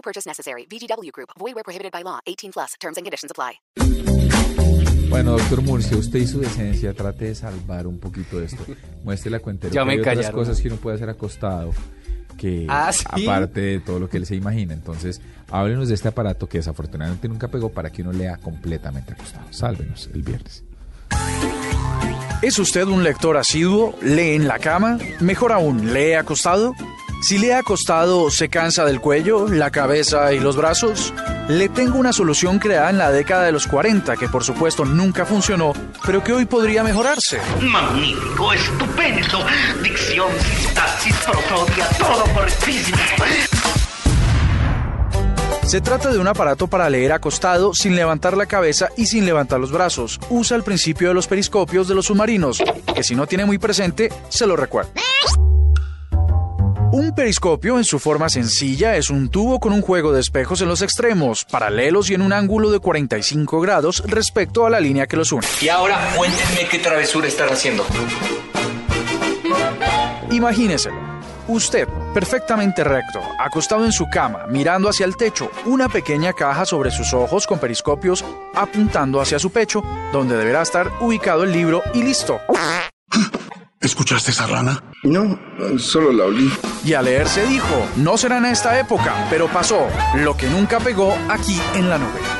No purchase necessary. VGW Group. Void where prohibited by law. 18 plus. Terms and conditions apply. Bueno, doctor Murcia, usted y su decencia trate de salvar un poquito de esto. Muestre la cuenta. Ya me hay otras cosas que uno puede hacer acostado que Ah, ¿sí? aparte de todo lo que él se imagina. Entonces, háblenos de este aparato que desafortunadamente nunca pegó para que uno lea completamente acostado. Sálvenos el viernes. ¿Es usted un lector asiduo? ¿Lee en la cama? Mejor aún, ¿lee acostado? Si lee acostado, ¿se cansa del cuello, la cabeza y los brazos? Le tengo una solución creada en la década de los 40 que por supuesto nunca funcionó, pero que hoy podría mejorarse. Magnífico, estupendo. Dicción, sintaxis, prosodia, todo correctísimo. Se trata de un aparato para leer acostado sin levantar la cabeza y sin levantar los brazos. Usa el principio de los periscopios de los submarinos, que si no tiene muy presente, se lo recuerdo. Un periscopio en su forma sencilla es un tubo con un juego de espejos en los extremos, paralelos y en un ángulo de 45 grados respecto a la línea que los une. Y ahora cuéntenme qué travesura están haciendo. Imagíneselo. Usted, perfectamente recto, acostado en su cama, mirando hacia el techo, una pequeña caja sobre sus ojos con periscopios apuntando hacia su pecho, donde deberá estar ubicado el libro y listo. ¿Escuchaste esa rana? No, solo la olí. Y a leer se dijo, no será en esta época, pero pasó, lo que nunca pegó aquí en la nube.